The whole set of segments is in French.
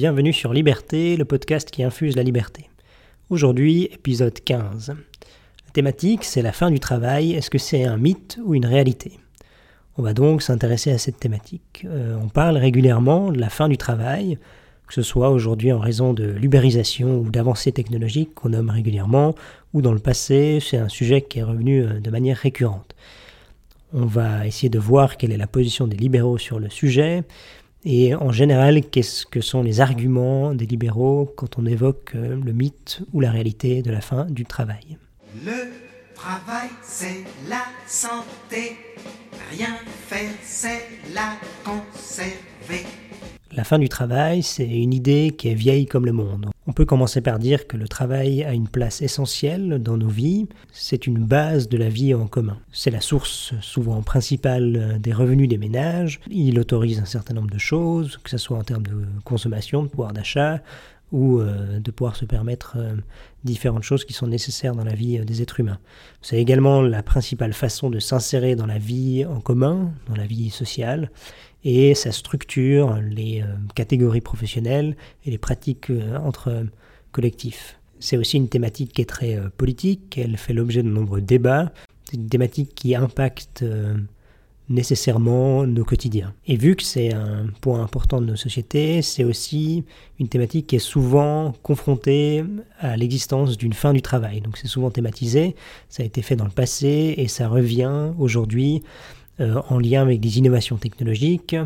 bienvenue sur Liberté, le podcast qui infuse la liberté. Aujourd'hui, épisode 15. La thématique, c'est la fin du travail, est-ce que c'est un mythe ou une réalité? On va donc s'intéresser à cette thématique. Euh, on parle régulièrement de la fin du travail, que ce soit aujourd'hui en raison de l'ubérisation ou d'avancées technologiques qu'on nomme régulièrement, ou dans le passé, c'est un sujet qui est revenu euh, de manière récurrente. On va essayer de voir quelle est la position des libéraux sur le sujet, et en général, qu'est-ce que sont les arguments des libéraux quand on évoque euh, le mythe ou la réalité de la fin du travail? Le travail, c'est la santé. Rien faire, c'est la conserver. La fin du travail, c'est une idée qui est vieille comme le monde. On peut commencer par dire que le travail a une place essentielle dans nos vies, c'est une base de la vie en commun. C'est la source souvent principale des revenus des ménages, il autorise un certain nombre de choses, que ce soit en termes de consommation, de pouvoir d'achat, ou euh, de pouvoir se permettre euh, différentes choses qui sont nécessaires dans la vie euh, des êtres humains. C'est également la principale façon de s'insérer dans la vie en commun, dans la vie sociale, et ça structure les euh, catégories professionnelles et les pratiques euh, entre collectifs. C'est aussi une thématique qui est très euh, politique, elle fait l'objet de nombreux débats, c'est une thématique qui impacte nécessairement nos quotidiens. Et vu que c'est un point important de nos sociétés, c'est aussi une thématique qui est souvent confrontée à l'existence d'une fin du travail. Donc c'est souvent thématisé, ça a été fait dans le passé et ça revient aujourd'hui euh, en lien avec des innovations technologiques.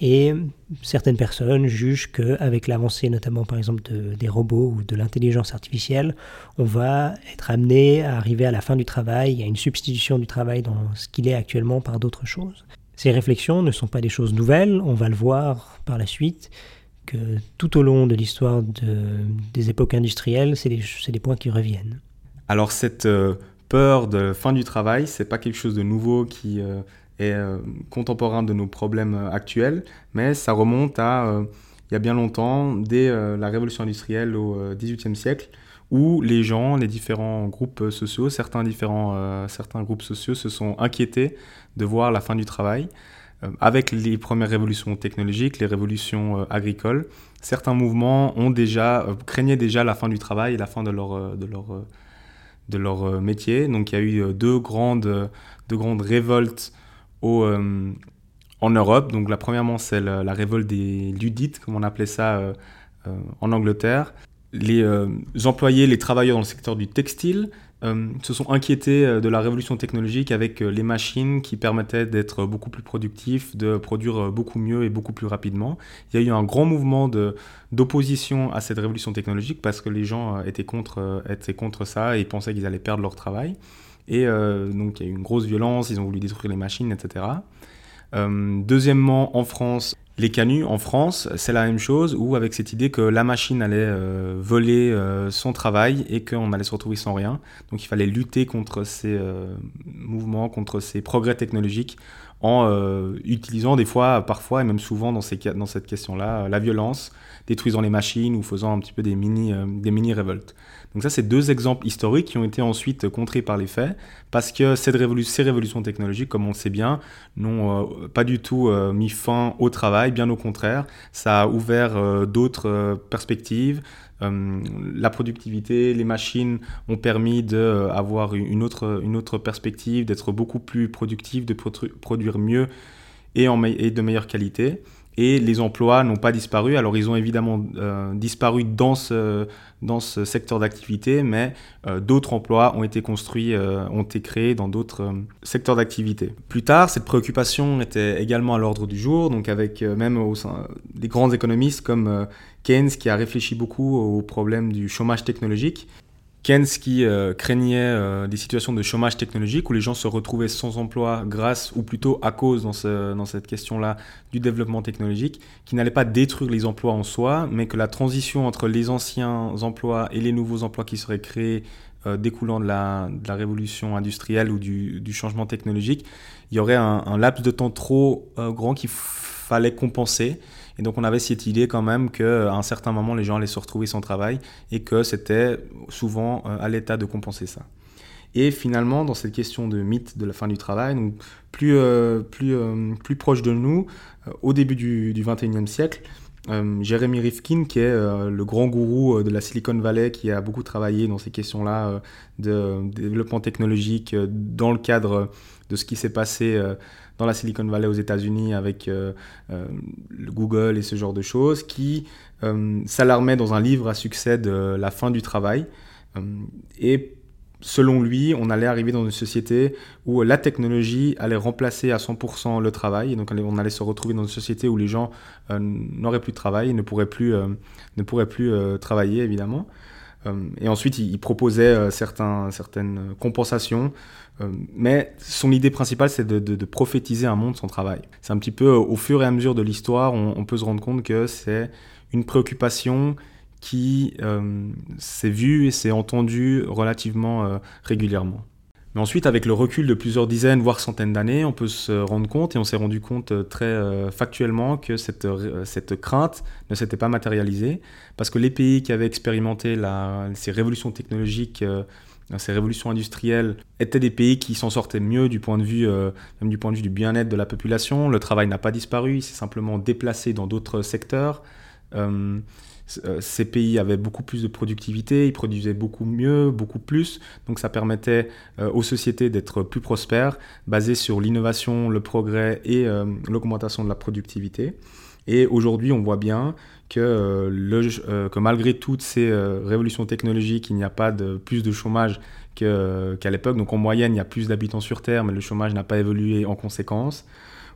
Et certaines personnes jugent qu'avec l'avancée notamment par exemple des robots ou de l'intelligence artificielle, on va être amené à arriver à la fin du travail, à une substitution du travail dans ce qu'il est actuellement par d'autres choses. Ces réflexions ne sont pas des choses nouvelles, on va le voir par la suite, que tout au long de l'histoire des époques industrielles, c'est des, des, points qui reviennent. Alors cette euh, peur de fin du travail, c'est pas quelque chose de nouveau qui euh, est euh, contemporain de nos problèmes euh, actuels, mais ça remonte à euh, il y a bien longtemps, dès la révolution industrielle au XVIIIe siècle, où les gens, les différents groupes sociaux, certains, différents, certains groupes sociaux se sont inquiétés de voir la fin du travail. avec les premières révolutions technologiques, les révolutions agricoles, certains mouvements ont déjà, craignaient déjà la fin du travail et la fin de leur, de leur, de leur métier. Donc il y a eu deux grandes, deux grandes révoltes euh, en Europe. Donc la premièrement, c'est la, révolte des ludites, comme on appelait ça euh, euh, en Angleterre. Les employés, les travailleurs dans le secteur du textile se sont inquiétés de la révolution technologique avec les machines qui permettaient d'être beaucoup plus productifs, de produire beaucoup mieux et beaucoup plus rapidement. Il y a eu un grand mouvement d'opposition à cette révolution technologique parce que les gens étaient contre, étaient contre ça et pensaient qu'ils allaient perdre leur travail. Et euh, donc il y a eu une grosse violence, ils ont voulu détruire les machines, etc. Euh, deuxièmement, en France, les canuts, en France, c'est la même chose, où avec cette idée que la machine allait euh, voler son travail et qu'on allait se retrouver sans rien. Donc il fallait lutter contre ces mouvements, contre ces progrès technologiques en utilisant des fois, parfois et même souvent dans, cette question-là, la violence, détruisant les machines ou faisant un petit peu des mini révoltes. Donc ça, c'est deux exemples historiques qui ont été ensuite contrés par les faits, parce que ces révolutions technologiques, comme on le sait bien, n'ont euh, pas du tout euh, mis fin au travail, bien au contraire, ça a ouvert euh, d'autres perspectives. la productivité, les machines ont permis d'avoir une autre, perspective, d'être beaucoup plus productif, de produire mieux et de meilleure qualité et les emplois n'ont pas disparu. Alors ils ont évidemment euh, disparu dans ce, dans ce secteur d'activité, mais euh, d'autres emplois ont été construits, euh, ont été créés dans d'autres secteurs d'activité. Plus tard, cette préoccupation était également à l'ordre du jour, donc avec même au sein des grands économistes comme Keynes qui a réfléchi beaucoup au problème du chômage technologique Keynes qui euh, craignait euh, des situations de chômage technologique où les gens se retrouvaient sans emploi grâce ou plutôt à cause dans, ce, dans cette question-là du développement technologique, qui n'allait pas détruire les emplois en soi, mais que la transition entre les anciens emplois et les nouveaux emplois qui seraient créés euh, découlant de la, révolution industrielle ou du, changement technologique, il y aurait un laps de temps trop grand qu'il fallait compenser et donc on avait cette idée quand même qu'à un certain moment, les gens allaient se retrouver sans travail et que c'était souvent euh, à l'État de compenser ça. Et finalement, dans cette question de mythe de la fin du travail, plus, euh, plus, euh, plus proche de nous, au début du, du 21e siècle, Jeremy Rifkin, qui est le grand gourou de la Silicon Valley, qui a beaucoup travaillé dans ces questions-là de développement technologique dans le cadre de ce qui s'est passé dans la Silicon Valley aux États-Unis avec le Google et ce genre de choses, qui s'alarmait dans un livre à succès de la fin du travail. et selon lui, on allait arriver dans une société où la technologie allait remplacer à 100% le travail. Et donc, on allait se retrouver dans une société où les gens euh, n'auraient plus de travail, ne pourraient plus, euh, ne pourraient plus euh, travailler, évidemment. Et ensuite, il, proposait certains, certaines compensations. mais son idée principale, c'est de, prophétiser un monde sans travail. C'est un petit peu, au fur et à mesure de l'histoire, on peut se rendre compte que c'est une préoccupation qui euh, s'est vu et s'est entendu relativement euh, régulièrement. Mais ensuite, avec le recul de plusieurs dizaines, voire centaines d'années, on peut se rendre compte, et on s'est rendu compte euh, très factuellement, que cette, cette crainte ne s'était pas matérialisée, parce que les pays qui avaient expérimenté ces révolutions technologiques, ces révolutions industrielles, étaient des pays qui s'en sortaient mieux du point de vue, même du point de vue du bien-être de la population. Le travail n'a pas disparu, il s'est simplement déplacé dans d'autres secteurs. Euh, ces pays avaient beaucoup plus de productivité, ils produisaient beaucoup mieux, beaucoup plus, donc ça permettait euh, aux sociétés d'être plus prospères, basées sur l'innovation, le progrès et euh, l'augmentation de la productivité. Et aujourd'hui, on voit bien que, malgré toutes ces révolutions technologiques, il n'y a pas plus de chômage qu'à l'époque. Donc en moyenne, il y a plus d'habitants sur Terre, mais le chômage n'a pas évolué en conséquence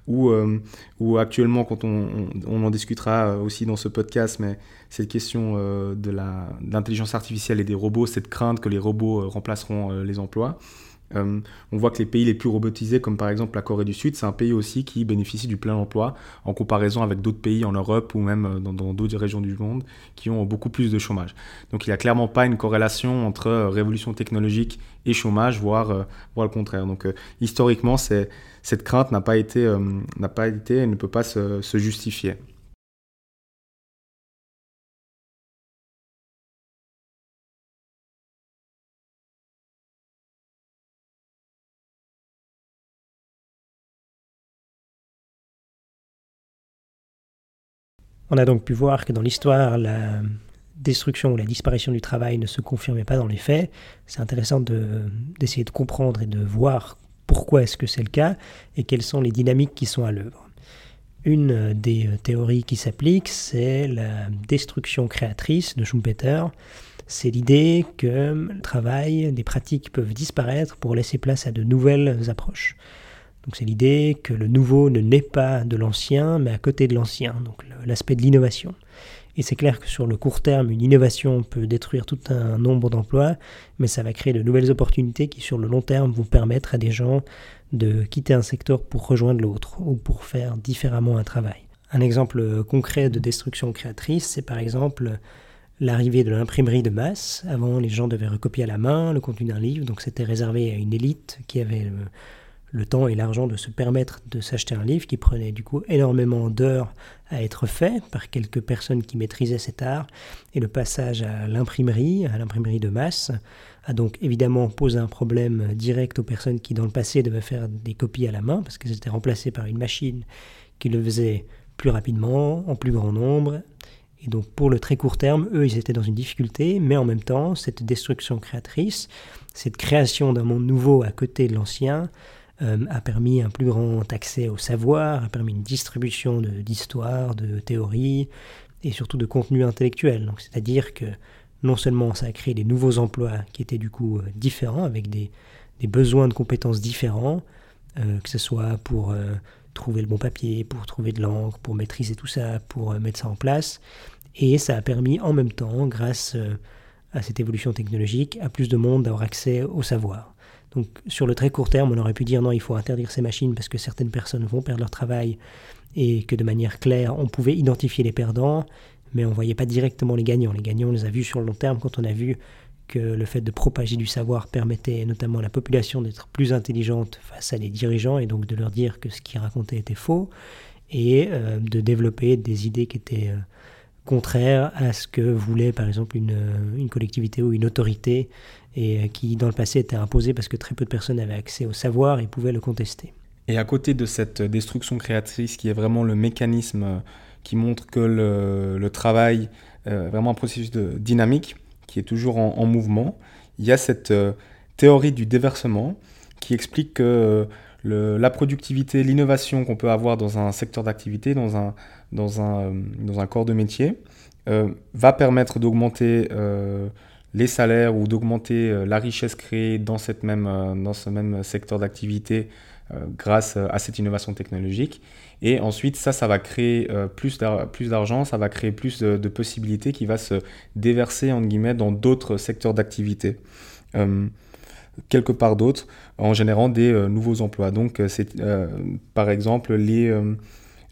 ou, ou actuellement, quand on, on, en discutera aussi dans ce podcast, mais cette question euh, de l'intelligence artificielle et des robots, cette crainte que les robots euh, remplaceront euh, les emplois. On voit que les pays les plus robotisés, comme par exemple la Corée du Sud, c'est un pays aussi qui bénéficie du plein emploi en comparaison avec d'autres pays en Europe ou même dans d'autres régions du monde qui ont beaucoup plus de chômage. Donc il n'y a clairement pas une corrélation entre révolution technologique et chômage, voire, le contraire. Donc historiquement, cette crainte n'a pas été, n'a ne peut pas se justifier. On a donc pu voir que dans l'histoire, la destruction ou la disparition du travail ne se confirmait pas dans les faits. C'est intéressant d'essayer de, comprendre et de voir pourquoi est-ce que c'est le cas et quelles sont les dynamiques qui sont à l'œuvre. Une des théories qui s'applique, c'est la destruction créatrice de Schumpeter. C'est l'idée que le travail, des pratiques peuvent disparaître pour laisser place à de nouvelles approches. Donc c'est l'idée que le nouveau ne naît pas de l'ancien, mais à côté de l'ancien, donc l'aspect de l'innovation. Et c'est clair que sur le court terme, une innovation peut détruire tout un nombre d'emplois, mais ça va créer de nouvelles opportunités qui sur le long terme vont permettre à des gens de quitter un secteur pour rejoindre l'autre ou pour faire différemment un travail. Un exemple concret de destruction créatrice, c'est par exemple l'arrivée de l'imprimerie de masse. Avant, les gens devaient recopier à la main le contenu d'un livre, donc c'était réservé à une élite qui avait le temps et l'argent de se permettre de s'acheter un livre qui prenait du coup énormément d'heures à être fait par quelques personnes qui maîtrisaient cet art. Et le passage à l'imprimerie, à l'imprimerie de masse, a donc évidemment posé un problème direct aux personnes qui dans le passé devaient faire des copies à la main parce que c'était remplacé par une machine qui le faisait plus rapidement, en plus grand nombre. Et donc pour le très court terme, eux, ils étaient dans une difficulté, mais en même temps, cette destruction créatrice, cette création d'un monde nouveau à côté de l'ancien, a permis un plus grand accès au savoir, a permis une distribution d'histoire, de, théories et surtout de contenu intellectuel. C'est-à-dire que non seulement ça a créé des nouveaux emplois qui étaient du coup euh, différents, avec des, besoins de compétences différents, euh, que ce soit pour trouver le bon papier, pour trouver de l'encre, pour maîtriser tout ça, pour mettre ça en place, et ça a permis en même temps, grâce à cette évolution technologique, à plus de monde d'avoir accès au savoir. Donc sur le très court terme, on aurait pu dire non, il faut interdire ces machines parce que certaines personnes vont perdre leur travail et que de manière claire, on pouvait identifier les perdants, mais on ne voyait pas directement les gagnants. Les gagnants, on les a vus sur le long terme quand on a vu que le fait de propager du savoir permettait notamment à la population d'être plus intelligente face à des dirigeants et donc de leur dire que ce qu'ils racontaient était faux et euh, de développer des idées qui étaient euh, contraires à ce que voulait par exemple une, une collectivité ou une autorité et euh, qui dans le passé était imposé parce que très peu de personnes avaient accès au savoir et pouvaient le contester. Et à côté de cette destruction créatrice qui est vraiment le mécanisme qui montre que le, travail est vraiment un processus de, dynamique qui est toujours en, mouvement. Il y a cette théorie du déversement qui explique que la productivité, l'innovation qu'on peut avoir dans un secteur d'activité, dans un, dans, un, dans un corps de métier, va permettre d'augmenter les salaires ou d'augmenter euh, la richesse créée dans, cette même, euh, dans ce même secteur d'activité euh, grâce à cette innovation technologique. Et ensuite, ça, ça va créer plus d'argent, ça va créer plus de, possibilités qui va se déverser, en guillemets, dans d'autres secteurs d'activité. Quelque part d'autres, en générant des nouveaux emplois. Donc, c'est par exemple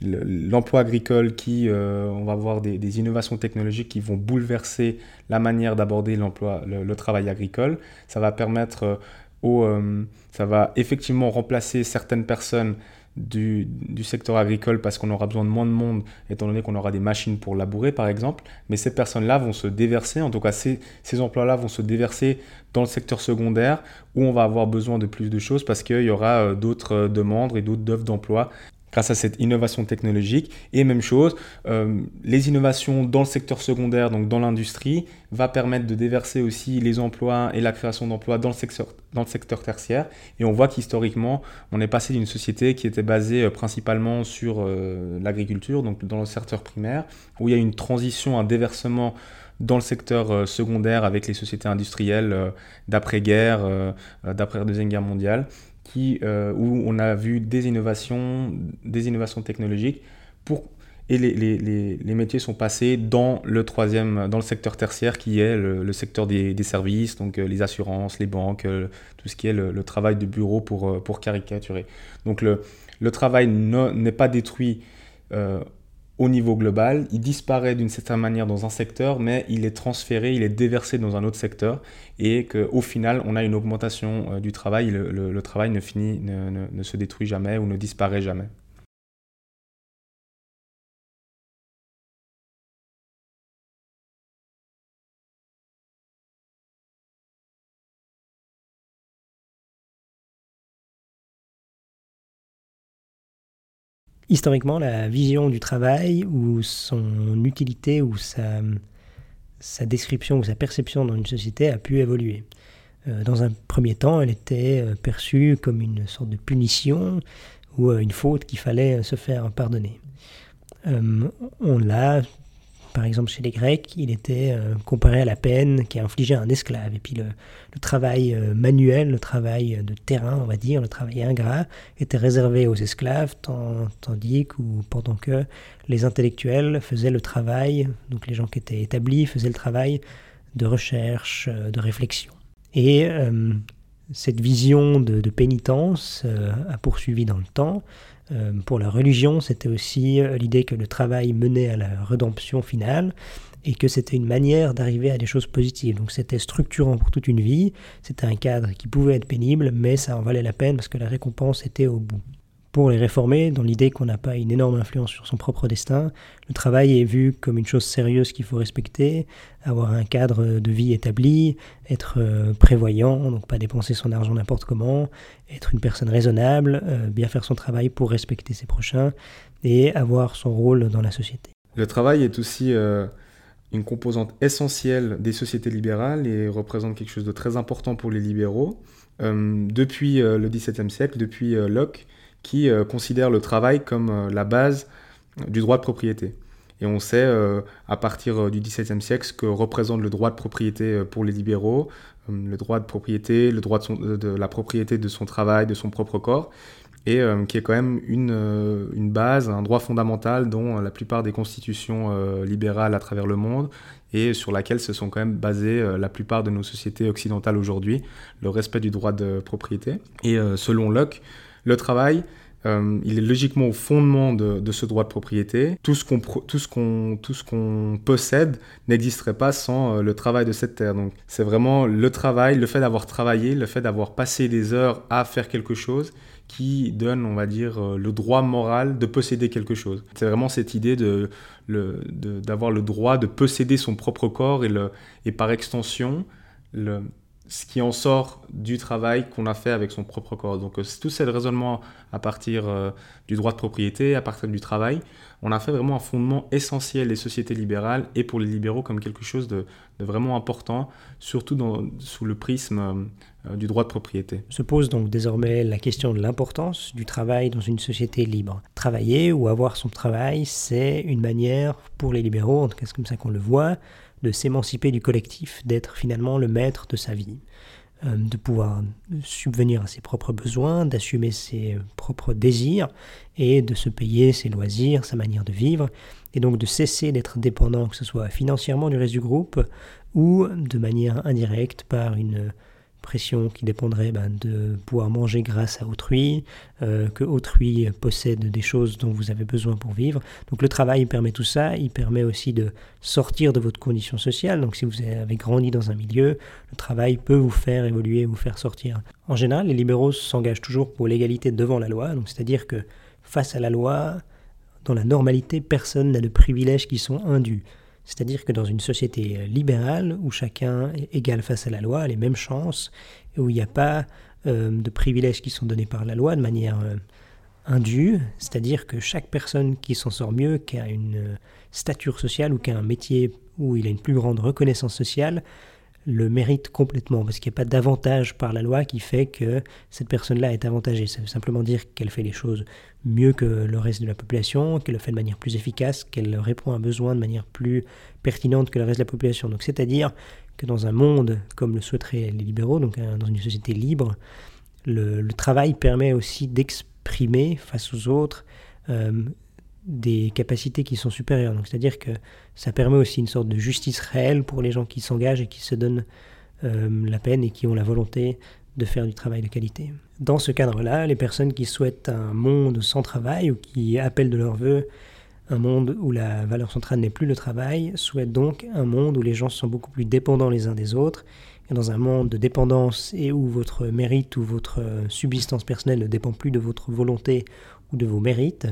l'emploi agricole qui, euh, on va voir des, innovations technologiques qui vont bouleverser la manière d'aborder l'emploi, le, travail agricole. Ça va permettre euh, euh, ça va effectivement remplacer certaines personnes du, secteur agricole parce qu'on aura besoin de moins de monde étant donné qu'on aura des machines pour labourer par exemple. Mais ces personnes-là vont se déverser, en tout cas ces, ces emplois-là vont se déverser dans le secteur secondaire où on va avoir besoin de plus de choses parce qu'il y aura d'autres demandes et d'autres offres d'emploi grâce à cette innovation technologique. Et même chose, euh, les innovations dans le secteur secondaire, donc dans l'industrie, va permettre de déverser aussi les emplois et la création d'emplois dans, le secteur, tertiaire. Et on voit qu'historiquement, on est passé d'une société qui était basée euh, principalement sur euh, l'agriculture, donc dans le secteur primaire, où il y a une transition, un déversement dans le secteur secondaire avec les sociétés industrielles d'après-guerre, d'après Deuxième Guerre mondiale, euh, où on a vu des innovations, des innovations technologiques pour, et les, les, les, métiers sont passés dans le troisième, dans le secteur tertiaire qui est le, secteur des, des, services, donc euh, les assurances, les banques, euh, tout ce qui est le, travail de bureau pour, pour caricaturer. Donc le, le travail n'est pas détruit au niveau global, il disparaît d'une certaine manière dans un secteur, mais il est transféré, il est déversé dans un autre secteur, et qu'au final, on a une augmentation euh, du travail, le, travail ne, finit, ne se détruit jamais ou ne disparaît jamais. Historiquement, la vision du travail ou son utilité ou sa, description ou sa perception dans une société a pu évoluer. Euh, dans un premier temps, elle était euh, perçue comme une sorte de punition ou euh, une faute qu'il fallait se faire pardonner. on l'a par exemple, chez les Grecs, il était euh, comparé à la peine qui infligée à un esclave. Et puis le, travail euh, manuel, le travail de terrain, on va dire, le travail ingrat, était réservé aux esclaves, tandis que, pendant que les intellectuels faisaient le travail, donc les gens qui étaient établis faisaient le travail de recherche, euh, de réflexion. Et cette vision de pénitence a poursuivi dans le temps. Euh, pour la religion, c'était aussi euh, l'idée que le travail menait à la rédemption finale et que c'était une manière d'arriver à des choses positives. Donc c'était structurant pour toute une vie, c'était un cadre qui pouvait être pénible, mais ça en valait la peine parce que la récompense était au bout pour les réformer, dans l'idée qu'on n'a pas une énorme influence sur son propre destin. Le travail est vu comme une chose sérieuse qu'il faut respecter, avoir un cadre de vie établi, être euh, prévoyant, donc pas dépenser son argent n'importe comment, être une personne raisonnable, euh, bien faire son travail pour respecter ses prochains et avoir son rôle dans la société. Le travail est aussi euh, une composante essentielle des sociétés libérales et représente quelque chose de très important pour les libéraux. depuis le XVIIe siècle, depuis Locke, qui euh, considère le travail comme euh, la base du droit de propriété. Et on sait euh, à partir du XVIIe siècle ce que représente le droit de propriété pour les libéraux, le droit de propriété, le droit de, de, la propriété de son travail, de son propre corps, et qui est quand même une, une, base, un droit fondamental dont la plupart des constitutions libérales à travers le monde et sur laquelle se sont quand même basées la plupart de nos sociétés occidentales aujourd'hui, le respect du droit de propriété. Et selon Locke, le travail, euh, il est logiquement au fondement de, ce droit de propriété. Tout ce qu'on, possède n'existerait pas sans euh, le travail de cette terre. Donc, c'est vraiment le travail, le fait d'avoir travaillé, le fait d'avoir passé des heures à faire quelque chose qui donne, on va dire, euh, le droit moral de posséder quelque chose. C'est vraiment cette idée de, d'avoir le droit de posséder son propre corps et, le, et par extension, le, ce qui en sort du travail qu'on a fait avec son propre corps. Donc tout ce raisonnement à partir du droit de propriété, à partir du travail, on a fait vraiment un fondement essentiel des sociétés libérales et pour les libéraux comme quelque chose de, vraiment important, surtout sous le prisme du droit de propriété. Se pose donc désormais la question de l'importance du travail dans une société libre. Travailler ou avoir son travail, c'est une manière pour les libéraux, en tout cas c'est comme ça qu'on le voit, de s'émanciper du collectif, d'être finalement le maître de sa vie, euh, de pouvoir subvenir à ses propres besoins, d'assumer ses propres désirs et de se payer ses loisirs, sa manière de vivre, et donc de cesser d'être dépendant, que ce soit financièrement du reste du groupe ou de manière indirecte par une qui dépendrait ben, de pouvoir manger grâce à autrui, euh, que autrui possède des choses dont vous avez besoin pour vivre. Donc le travail permet tout ça, il permet aussi de sortir de votre condition sociale. Donc si vous avez grandi dans un milieu, le travail peut vous faire évoluer, vous faire sortir. En général, les libéraux s'engagent toujours pour l'égalité devant la loi, c'est-à-dire que face à la loi, dans la normalité, personne n'a de privilèges qui sont indus. C'est-à-dire que dans une société euh, libérale où chacun est égal face à la loi, a les mêmes chances, et où il n'y a pas euh, de privilèges qui sont donnés par la loi de manière euh, indue, c'est-à-dire que chaque personne qui s'en sort mieux, qui a une stature sociale ou qui a un métier où il a une plus grande reconnaissance sociale, le mérite complètement, parce qu'il n'y a pas d'avantage par la loi qui fait que cette personne-là est avantagée. Ça veut simplement dire qu'elle fait les choses mieux que le reste de la population, qu'elle le fait de manière plus efficace, qu'elle répond à un besoin de manière plus pertinente que le reste de la population. Donc c'est-à-dire que dans un monde comme le souhaiteraient les libéraux, donc dans une société libre, le, travail permet aussi d'exprimer face aux autres euh, des capacités qui sont supérieures. C'est-à-dire que ça permet aussi une sorte de justice réelle pour les gens qui s'engagent et qui se donnent euh, la peine et qui ont la volonté de faire du travail de qualité. Dans ce cadre-là, les personnes qui souhaitent un monde sans travail ou qui appellent de leur vœu un monde où la valeur centrale n'est plus le travail souhaitent donc un monde où les gens sont beaucoup plus dépendants les uns des autres. Et dans un monde de dépendance et où votre mérite ou votre subsistance personnelle ne dépend plus de votre volonté ou de vos mérites,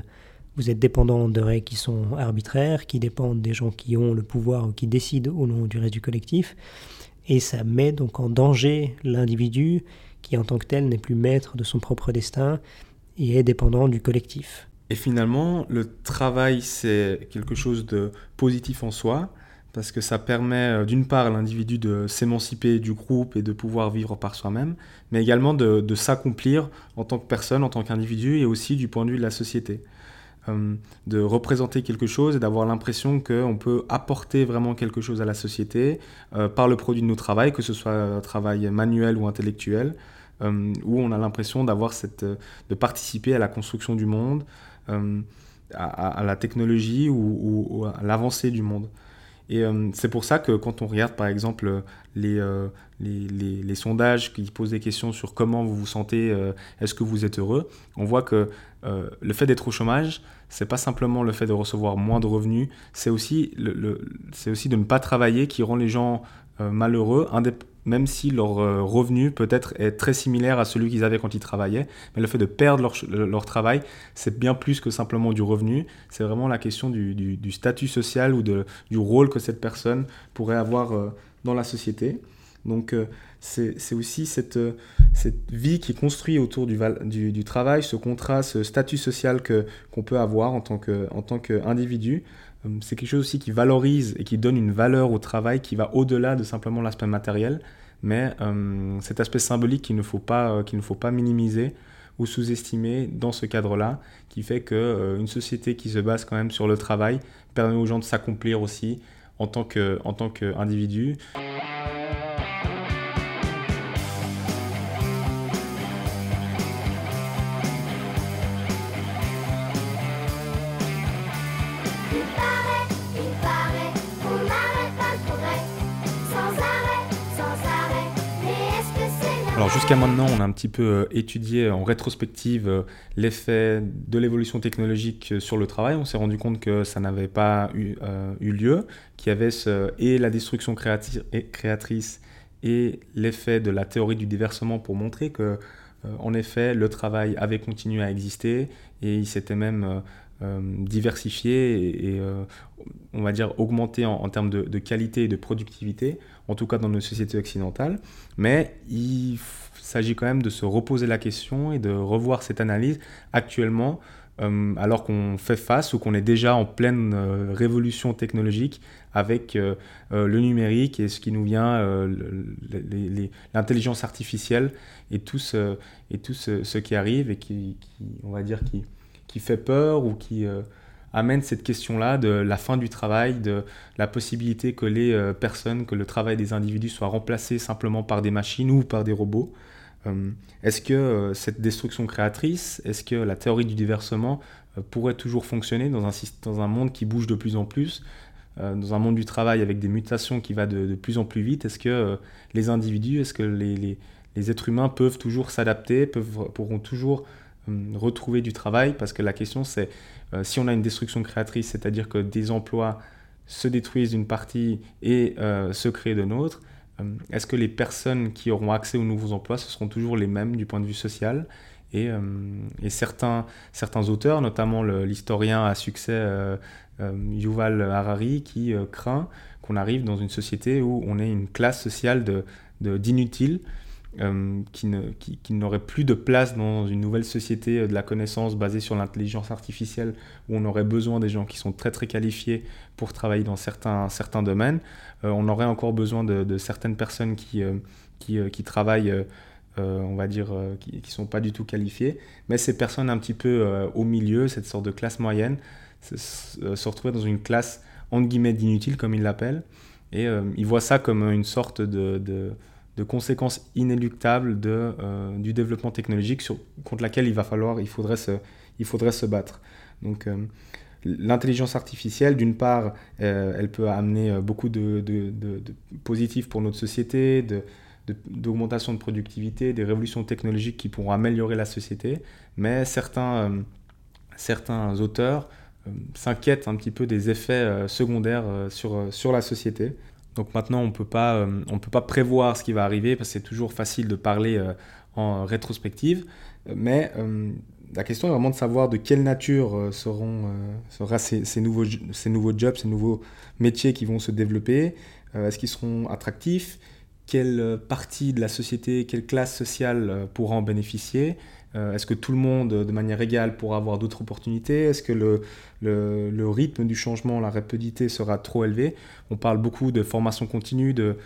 vous êtes dépendant de règles qui sont arbitraires, qui dépendent des gens qui ont le pouvoir ou qui décident au nom du reste du collectif. Et ça met donc en danger l'individu qui en tant que tel n'est plus maître de son propre destin et est dépendant du collectif. Et finalement, le travail, c'est quelque chose de positif en soi, parce que ça permet euh, d'une part à l'individu de s'émanciper du groupe et de pouvoir vivre par soi-même, mais également de, de s'accomplir en tant que personne, en tant qu'individu, et aussi du point de vue de la société. Euh, de représenter quelque chose et d'avoir l'impression qu'on peut apporter vraiment quelque chose à la société euh, par le produit de nos travail, que ce soit un travail manuel ou intellectuel, euh, où on a l'impression d'avoir cette, de participer à la construction du monde, à, la technologie ou à l'avancée du monde. Et euh, c'est pour ça que quand on regarde par exemple les, euh, les, sondages qui posent des questions sur comment vous vous sentez, euh, est-ce que vous êtes heureux, on voit que le fait d'être au chômage, c'est pas simplement le fait de recevoir moins de revenus, c'est aussi de ne pas travailler qui rend les gens malheureux, même si leur euh, revenu peut-être est très similaire à celui qu'ils avaient quand ils travaillaient. Mais le fait de perdre leur, travail, c'est bien plus que simplement du revenu. C'est vraiment la question du, statut social ou du rôle que cette personne pourrait avoir euh, dans la société. Donc euh, c'est aussi cette, vie qui est construite autour du, travail, ce contrat, ce statut social qu'on peut avoir en tant qu'individu. C'est quelque chose aussi qui valorise et qui donne une valeur au travail qui va au-delà de simplement l'aspect matériel mais euh, cet aspect symbolique qu'il ne, faut pas, euh, qu'il ne faut pas minimiser ou sous-estimer dans ce cadre-là, qui fait qu'une euh, société qui se base quand même sur le travail permet aux gens de s'accomplir aussi en tant qu'individu. Alors jusqu'à maintenant, on a un petit peu euh, étudié en rétrospective euh, l'effet de l'évolution technologique euh, sur le travail. On s'est rendu compte que ça n'avait pas eu, lieu, qu'il y avait et la destruction créatrice et l'effet de la théorie du déversement pour montrer que, en effet, le travail avait continué à exister et il s'était même diversifier et, on va dire augmenter en, termes de, qualité et de productivité, en tout cas dans nos sociétés occidentales. Mais il s'agit quand même de se reposer la question et de revoir cette analyse actuellement euh, alors qu'on fait face ou qu'on est déjà en pleine euh, révolution technologique avec euh, le numérique et ce qui nous vient, l'intelligence artificielle et tout ce, et tout ce, qui arrive et qui, on va dire, qui, qui fait peur ou qui amène cette question-là de la fin du travail, de la possibilité que les personnes, que le travail des individus soit remplacé simplement par des machines ou par des robots. Euh, est-ce que euh, cette destruction créatrice, est-ce que la théorie du déversement euh, pourrait toujours fonctionner dans un, dans un monde qui bouge de plus en plus dans un monde du travail avec des mutations qui va de, plus en plus vite, est-ce que les individus, est-ce que les, les, êtres humains peuvent toujours s'adapter, pourront toujours retrouver du travail Parce que la question c'est, si on a une destruction créatrice, c'est-à-dire que des emplois se détruisent d'une partie et se créent de euh, est-ce que les personnes qui auront accès aux nouveaux emplois, ce seront toujours les mêmes du point de vue social? Et, euh, certains, certains auteurs, notamment l'historien à succès euh, Yuval Harari, qui craint qu'on arrive dans une société où on ait une classe sociale d'inutiles euh, qui, n'aurait plus de place dans une nouvelle société euh, de la connaissance basée sur l'intelligence artificielle, où on aurait besoin des gens qui sont très très qualifiés pour travailler dans certains, certains domaines. Euh, on aurait encore besoin de, certaines personnes qui, qui, travaillent, on va dire, qui ne sont pas du tout qualifiées. Mais ces personnes un petit peu au milieu, cette sorte de classe moyenne, se, retrouver dans une classe entre guillemets d'inutiles, comme ils l'appellent. Et ils voient ça comme une sorte de conséquences inéluctables de, euh, du développement technologique contre laquelle il va falloir, il faudrait se, il faudrait se battre. Donc euh, l'intelligence artificielle, d'une part, euh, elle peut amener beaucoup de, de, de, positifs pour notre société, d'augmentation de, productivité, des révolutions technologiques qui pourront améliorer la société, mais certains, certains auteurs s'inquiètent un petit peu des effets secondaires sur, sur la société. Donc maintenant, on euh, ne peut pas prévoir ce qui va arriver parce que c'est toujours facile de parler euh, en rétrospective. Mais euh, la question est vraiment de savoir de quelle nature seront, ces, nouveaux, ces nouveaux jobs, ces nouveaux métiers qui vont se développer. Est-ce qu'ils seront attractifs? Quelle partie de la société, quelle classe sociale pourra en bénéficier? Euh, est-ce que tout le monde, de manière égale, pourra avoir d'autres opportunités? Est-ce que le, rythme du changement, la rapidité sera trop élevé? On parle beaucoup de formation continue, de,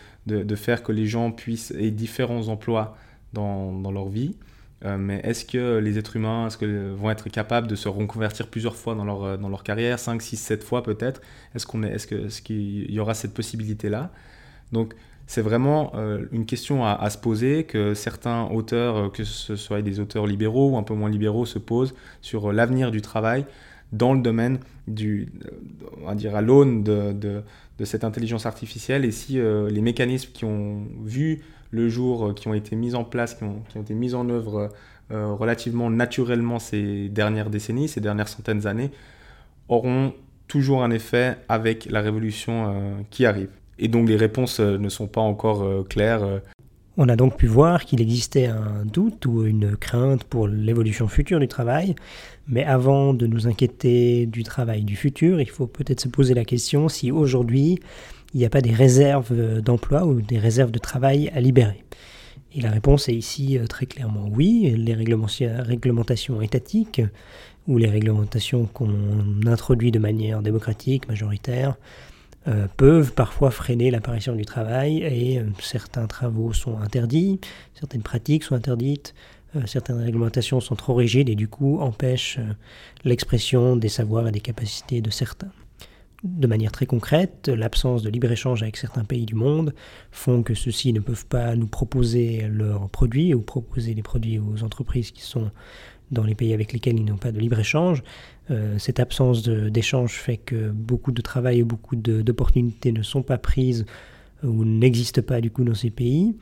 faire que les gens puissent aient différents emplois dans, leur vie. Euh, mais est-ce que les êtres humains que, vont être capables de se reconvertir plusieurs fois dans leur, carrière, 5, 6, 7 fois peut-être? Est-ce qu'il y aura cette possibilité-là? C'est vraiment euh, une question à, se poser que certains auteurs, euh, que ce soit des auteurs libéraux ou un peu moins libéraux, se posent sur euh, l'avenir du travail dans le domaine du, on va dire à l'aune de, cette intelligence artificielle et si les mécanismes qui ont vu le jour, qui ont été mis en place, qui ont été mis en œuvre relativement naturellement ces dernières décennies, ces dernières centaines d'années, auront toujours un effet avec la révolution qui arrive et donc les réponses euh, ne sont pas encore euh, claires. Euh. On a donc pu voir qu'il existait un doute ou une crainte pour l'évolution future du travail, mais avant de nous inquiéter du travail du futur, il faut peut-être se poser la question si aujourd'hui il n'y a pas des réserves d'emploi ou des réserves de travail à libérer. Et la réponse est ici très clairement oui. Les réglementations étatiques ou les réglementations qu'on introduit de manière démocratique, majoritaire, euh, peuvent parfois freiner l'apparition du travail et euh, certains travaux sont interdits, certaines pratiques sont interdites, euh, certaines réglementations sont trop rigides et du coup empêchent l'expression des savoirs et des capacités de certains. De manière très concrète, l'absence de libre-échange avec certains pays du monde font que ceux-ci ne peuvent pas nous proposer leurs produits ou proposer des produits aux entreprises qui sont dans les pays avec lesquels ils n'ont pas de libre-échange. Euh, cette absence d'échange fait que beaucoup de travail et beaucoup d'opportunités ne sont pas prises euh, ou n'existent pas du coup dans ces pays,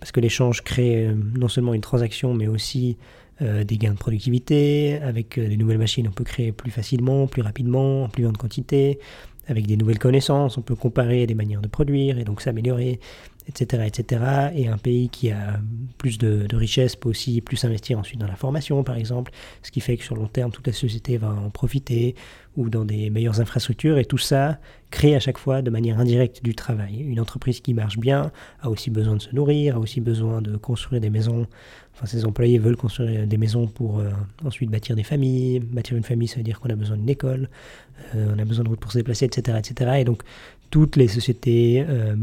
parce que l'échange crée euh, non seulement une transaction, mais aussi des gains de productivité. Avec des nouvelles machines, on peut créer plus facilement, plus rapidement, en plus grande quantité. Avec des nouvelles connaissances, on peut comparer des manières de produire et donc s'améliorer. Etc., etc. Et un pays qui a plus de, de richesse peut aussi plus investir ensuite dans la formation, par exemple, ce qui fait que sur long terme, toute la société va en profiter, ou dans des meilleures infrastructures, et tout ça crée à chaque fois de manière indirecte du travail. Une entreprise qui marche bien a aussi besoin de se nourrir, a aussi besoin de construire des maisons, enfin ses employés veulent construire des maisons pour euh, ensuite bâtir des familles, bâtir une famille ça veut dire qu'on a besoin d'une école, euh, on a besoin de routes pour se déplacer, etc., etc. Et donc toutes les sociétés euh,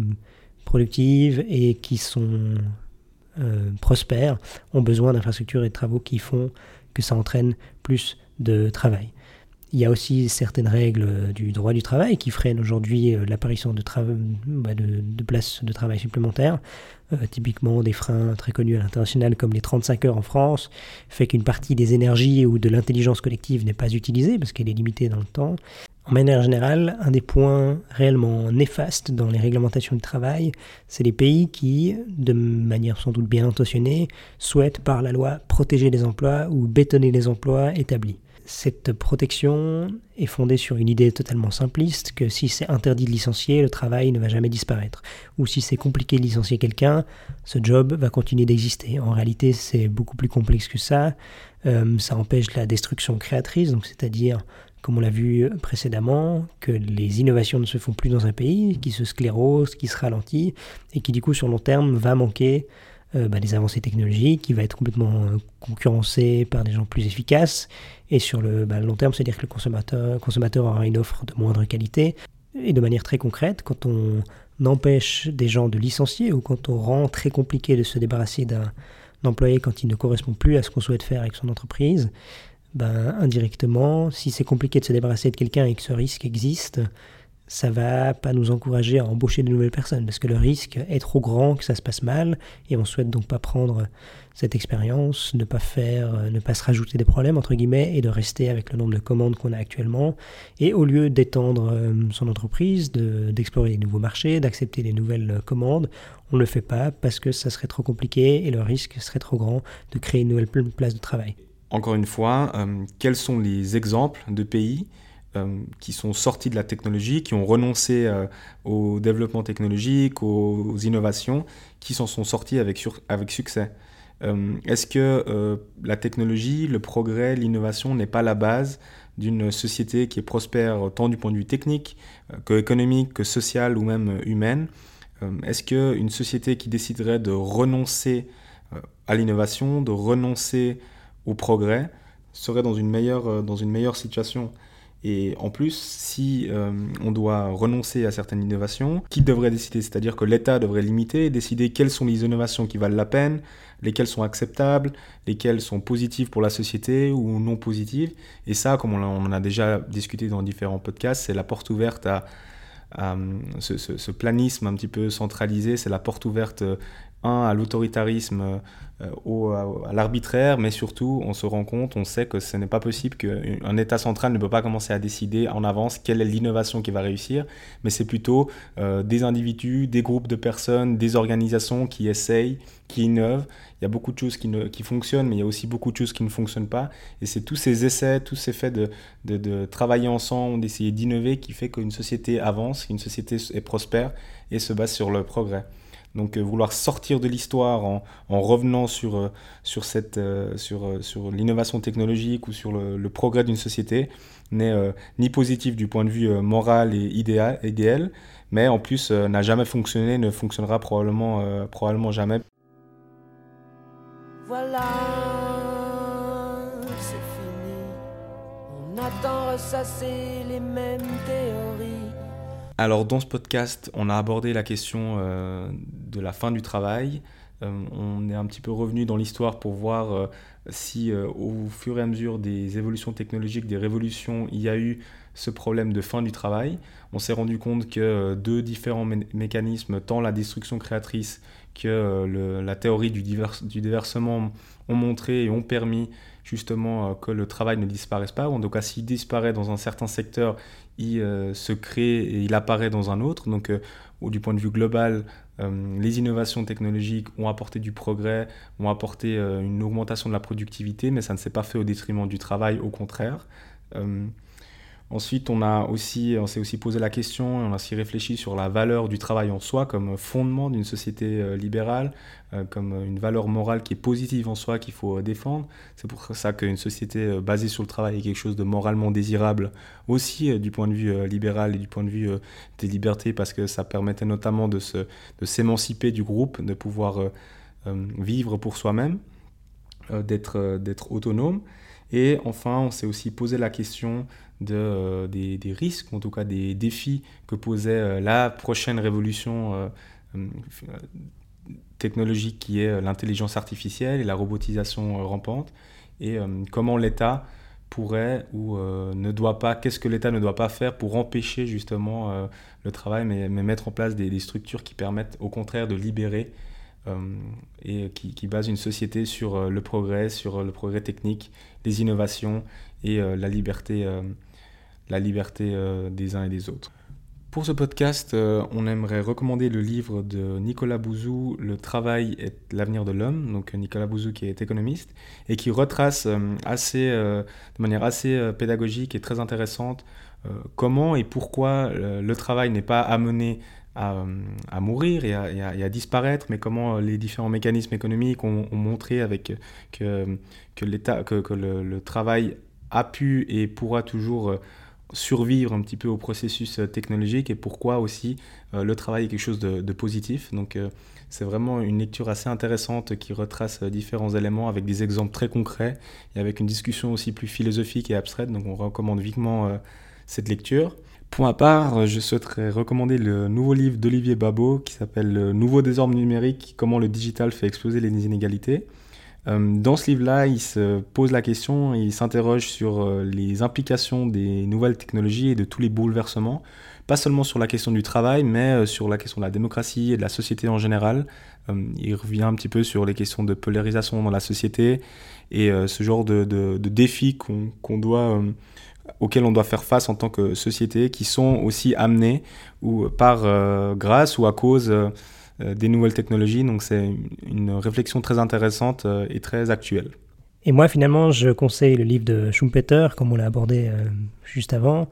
productives et qui sont prospères ont besoin d'infrastructures et de travaux qui font que ça entraîne plus de travail. Il y a aussi certaines règles du droit du travail qui freinent aujourd'hui euh, l'apparition de, bah, de, places de travail supplémentaires. Euh, typiquement, des freins très connus à l'international comme les 35 heures en France, fait qu'une partie des énergies ou de l'intelligence collective n'est pas utilisée parce qu'elle est limitée dans le temps. En manière générale, un des points réellement néfastes dans les réglementations du travail, c'est les pays qui, de manière sans doute bien intentionnée, souhaitent par la loi protéger les emplois ou bétonner les emplois établis. Cette protection est fondée sur une idée totalement simpliste que si c'est interdit de licencier, le travail ne va jamais disparaître. Ou si c'est compliqué de licencier quelqu'un, ce job va continuer d'exister. En réalité, c'est beaucoup plus complexe que ça. Euh, ça empêche la destruction créatrice, donc c'est-à-dire, comme on l'a vu précédemment, que les innovations ne se font plus dans un pays, qui se sclérose, qui se ralentit, et qui du coup sur long terme va manquer euh, bah, des avancées technologiques, qui va être complètement euh, concurrencé par des gens plus efficaces. Et sur le, bah, long terme, c'est-à-dire que le consommateur aura une offre de moindre qualité. Et de manière très concrète, quand on empêche des gens de licencier ou quand on rend très compliqué de se débarrasser d'un employé quand il ne correspond plus à ce qu'on souhaite faire avec son entreprise, ben, indirectement, si c'est compliqué de se débarrasser de quelqu'un et que ce risque existe, ça va pas nous encourager à embaucher de nouvelles personnes parce que le risque est trop grand que ça se passe mal et on souhaite donc pas prendre cette expérience, ne pas faire, ne pas se rajouter des problèmes entre guillemets et de rester avec le nombre de commandes qu'on a actuellement et au lieu d'étendre euh, son entreprise, d'explorer les nouveaux marchés, d'accepter les nouvelles commandes, on ne le fait pas parce que ça serait trop compliqué et le risque serait trop grand de créer une nouvelle place de travail. Encore une fois, euh, quels sont les exemples de pays euh, qui sont sortis de la technologie, qui ont renoncé euh, au développement technologique, aux, innovations, qui s'en sont sortis avec, succès? Est-ce que la technologie, le progrès, l'innovation n'est pas la base d'une société qui est prospère tant du point de vue technique que économique, que social ou même humaine? Est-ce qu'une société qui déciderait de renoncer à l'innovation, de renoncer au progrès, serait dans une meilleure, dans une meilleure situation et en plus, si euh, on doit renoncer à certaines innovations, qui devrait décider? C'est-à-dire que l'État devrait limiter décider quelles sont les innovations qui valent la peine, lesquelles sont acceptables, lesquelles sont positives pour la société ou non positives. Et ça, comme on en a déjà discuté dans différents podcasts, c'est la porte ouverte à, ce, ce, planisme un petit peu centralisé, c'est la porte ouverte un, à l'autoritarisme, euh, à l'arbitraire, mais surtout, on se rend compte, on sait que ce n'est pas possible qu'un État central ne peut pas commencer à décider en avance quelle est l'innovation qui va réussir, mais c'est plutôt euh, des individus, des groupes de personnes, des organisations qui essayent, qui innovent. Il y a beaucoup de choses qui, ne, qui fonctionnent, mais il y a aussi beaucoup de choses qui ne fonctionnent pas. Et c'est tous ces essais, tous ces faits de travailler ensemble, d'essayer d'innover qui fait qu'une société avance, qu'une société est prospère et se base sur le progrès. Donc euh, vouloir sortir de l'histoire en, revenant sur, euh, sur, euh, sur, sur l'innovation technologique ou sur le, progrès d'une société n'est ni positif du point de vue moral et idéal, idéal mais en plus n'a jamais fonctionné, ne fonctionnera probablement, probablement jamais. Voilà, c'est fini. On attend ressasser les mêmes théories. Alors dans ce podcast, on a abordé la question euh, de la fin du travail. Euh, on est un petit peu revenu dans l'histoire pour voir euh, si au fur et à mesure des évolutions technologiques, des révolutions, il y a eu ce problème de fin du travail. On s'est rendu compte que deux différents mécanismes, tant la destruction créatrice que la théorie du, du, déversement, ont montré et ont permis justement que le travail ne disparaisse pas. En tout cas, s'il disparaît dans un certain secteur, il euh, se crée et il apparaît dans un autre. Donc, euh, du point de vue global, euh, les innovations technologiques ont apporté du progrès, ont apporté une augmentation de la productivité, mais ça ne s'est pas fait au détriment du travail, au contraire. Ensuite, on a aussi, on s'est aussi posé la question, on a aussi réfléchi sur la valeur du travail en soi comme fondement d'une société euh, libérale, euh, comme une valeur morale qui est positive en soi qu'il faut défendre. C'est pour ça qu'une société basée sur le travail est quelque chose de moralement désirable aussi du point de vue libéral et du point de vue des libertés parce que ça permettait notamment de, se, de s'émanciper du groupe, de pouvoir vivre pour soi-même, d'être, d'être autonome. Et enfin, on s'est aussi posé la question de, euh, des, risques, en tout cas des défis que posait euh, la prochaine révolution euh, technologique qui est l'intelligence artificielle et la robotisation rampante, et comment l'État pourrait ou ne doit pas, qu'est-ce que l'État ne doit pas faire pour empêcher justement le travail, mais, mettre en place des, structures qui permettent au contraire de libérer et qui, qui basent une société sur le progrès, sur le progrès technique, les innovations et la liberté la liberté euh, des uns et des autres. Pour ce podcast, euh, on aimerait recommander le livre de Nicolas Bouzou, Le travail est l'avenir de l'homme, donc Nicolas Bouzou qui est économiste, et qui retrace euh, assez, de manière assez pédagogique et très intéressante comment et pourquoi le travail n'est pas amené à, mourir et à, et, à, disparaître, mais comment les différents mécanismes économiques ont, montré avec que, que, que, le, travail a pu et pourra toujours survivre un petit peu au processus euh, technologique et pourquoi aussi euh, le travail est quelque chose de, positif. Donc euh, c'est vraiment une lecture assez intéressante qui retrace différents éléments avec des exemples très concrets et avec une discussion aussi plus philosophique et abstraite. Donc on recommande vivement cette lecture. Pour ma part, je souhaiterais recommander le nouveau livre d'Olivier Babot qui s'appelle Le nouveau désordre numérique, comment le digital fait exploser les inégalités. Euh, dans ce livre-là, il se pose la question, il s'interroge sur euh, les implications des nouvelles technologies et de tous les bouleversements, pas seulement sur la question du travail, mais euh, sur la question de la démocratie et de la société en général. Il revient un petit peu sur les questions de polarisation dans la société et ce genre de, défis auxquels on doit faire face en tant que société, qui sont aussi amenés ou par grâce ou à cause des nouvelles technologies. Donc c'est une réflexion très intéressante euh, et très actuelle. Et moi, finalement, je conseille le livre de Schumpeter, comme on l'a abordé euh, juste avant.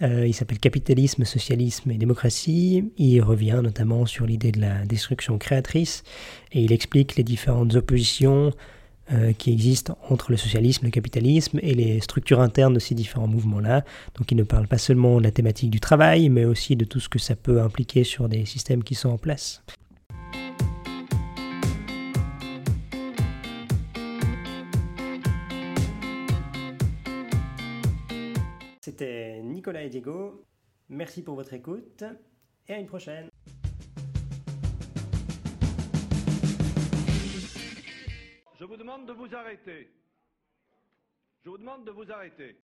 il s'appelle Capitalisme, Socialisme et Démocratie. Il revient notamment sur l'idée de la destruction créatrice et il explique les différentes oppositions qui existent entre le socialisme, le capitalisme et les structures internes de ces différents mouvements-là. Donc il ne parle pas seulement de la thématique du travail, mais aussi de tout ce que ça peut impliquer sur des systèmes qui sont en place. Nicolas et Diego. Merci pour votre écoute et à une prochaine. Je vous demande de vous arrêter. Je vous demande de vous arrêter.